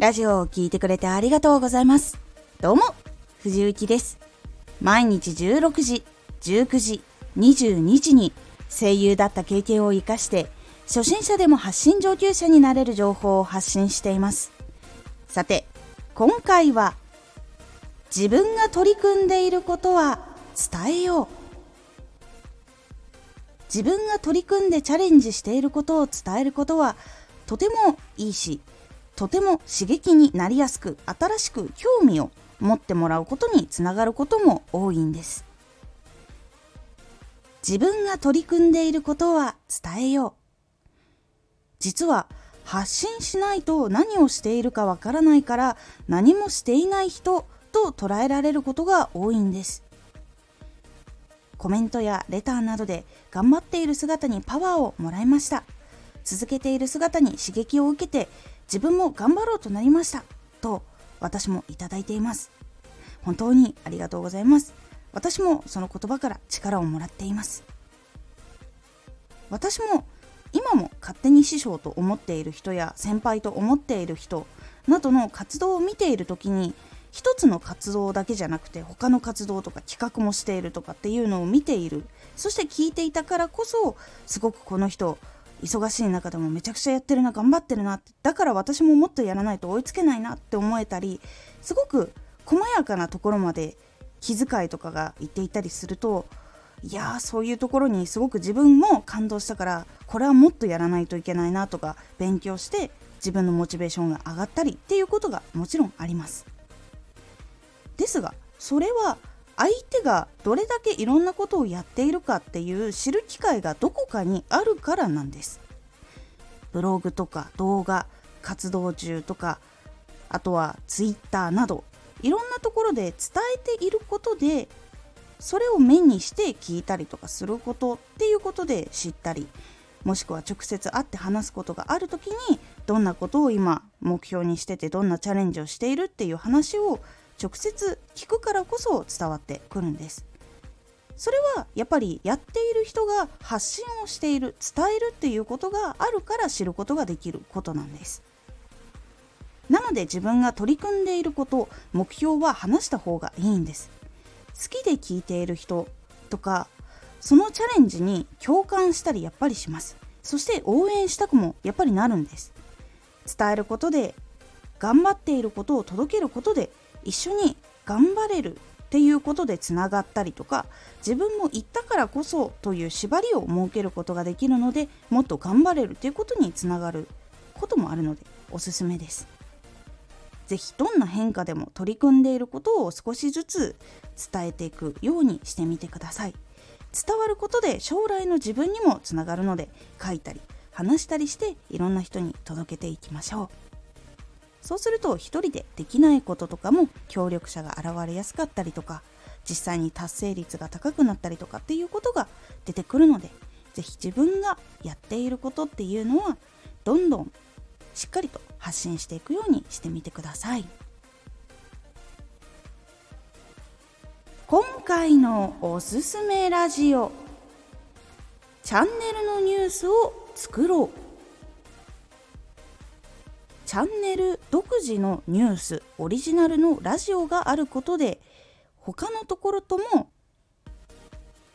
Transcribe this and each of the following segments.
ラジオを聴いてくれてありがとうございます。どうも、藤幸です。毎日16時、19時、22時に声優だった経験を活かして、初心者でも発信上級者になれる情報を発信しています。さて、今回は、自分が取り組んでいることは伝えよう。自分が取り組んでチャレンジしていることを伝えることはとてもいいしとても刺激になりやすく新しく興味を持ってもらうことにつながることも多いんです。自分が取り組んでいることは伝えよう。実は発信しないと何をしているかわからないから何もしていない人と捉えられることが多いんです。コメントやレターなどで頑張っている姿にパワーをもらいました。続けている姿に刺激を受けて自分も頑張ろうとなりましたと私もいただいています。本当にありがとうございます。私もその言葉から力をもらっています。私も今も勝手に師匠と思っている人や先輩と思っている人などの活動を見ている時に一つの活動だけじゃなくて他の活動とか企画もしているとかっていうのを見ている。そして聞いていたからこそすごくこの人忙しい中でもめちゃくちゃやってるな頑張ってるなってだから私ももっとやらないと追いつけないなって思えたりすごく細やかなところまで気遣いとかが言っていたりするといやーそういうところにすごく自分も感動したからこれはもっとやらないといけないなとか勉強して自分のモチベーションが上がったりっていうことがもちろんあります。ですがそれは相手がどれだけいろんなことをやっているかっていう知る機会がどこかにあるからなんです。ブログとか動画活動中とかあとはツイッターなどいろんなところで伝えていることでそれを目にして聞いたりとかすることっていうことで知ったりもしくは直接会って話すことがある時にどんなことを今目標にしててどんなチャレンジをしているっていう話を直接聞くからこそ伝わってくるんです。それはやっぱりやっている人が発信をしている伝えるっていうことがあるから知ることができることなんです。なので自分が取り組んでいること目標は話した方がいいんです。好きで聞いている人とかそのチャレンジに共感したりやっぱりします。そして応援したくもやっぱりなるんです。伝えることで頑張っていることを届けることで一緒に頑張れるっていうことでつながったりとか自分も言ったからこそという縛りを設けることができるのでもっと頑張れるということにつながることもあるのでおすすめです。是非どんな変化でも取り組んでいることを少しずつ伝えていくようにしてみてください。伝わることで将来の自分にもつながるので書いたり話したりしていろんな人に届けていきましょう。そうすると一人でできないこととかも協力者が現れやすかったりとか実際に達成率が高くなったりとかっていうことが出てくるので是非自分がやっていることっていうのはどんどんしっかりと発信していくようにしてみてください。今回のおすすめラジオチャンネルのニュースを作ろう。チャンネル独自のニュースオリジナルのラジオがあることで他のところとも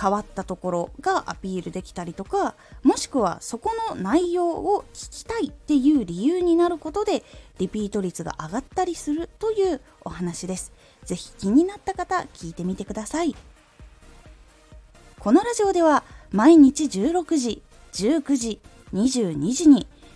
変わったところがアピールできたりとかもしくはそこの内容を聞きたいっていう理由になることでリピート率が上がったりするというお話です。ぜひ気になった方聞いてみてください。このラジオでは毎日16時、19時、22時に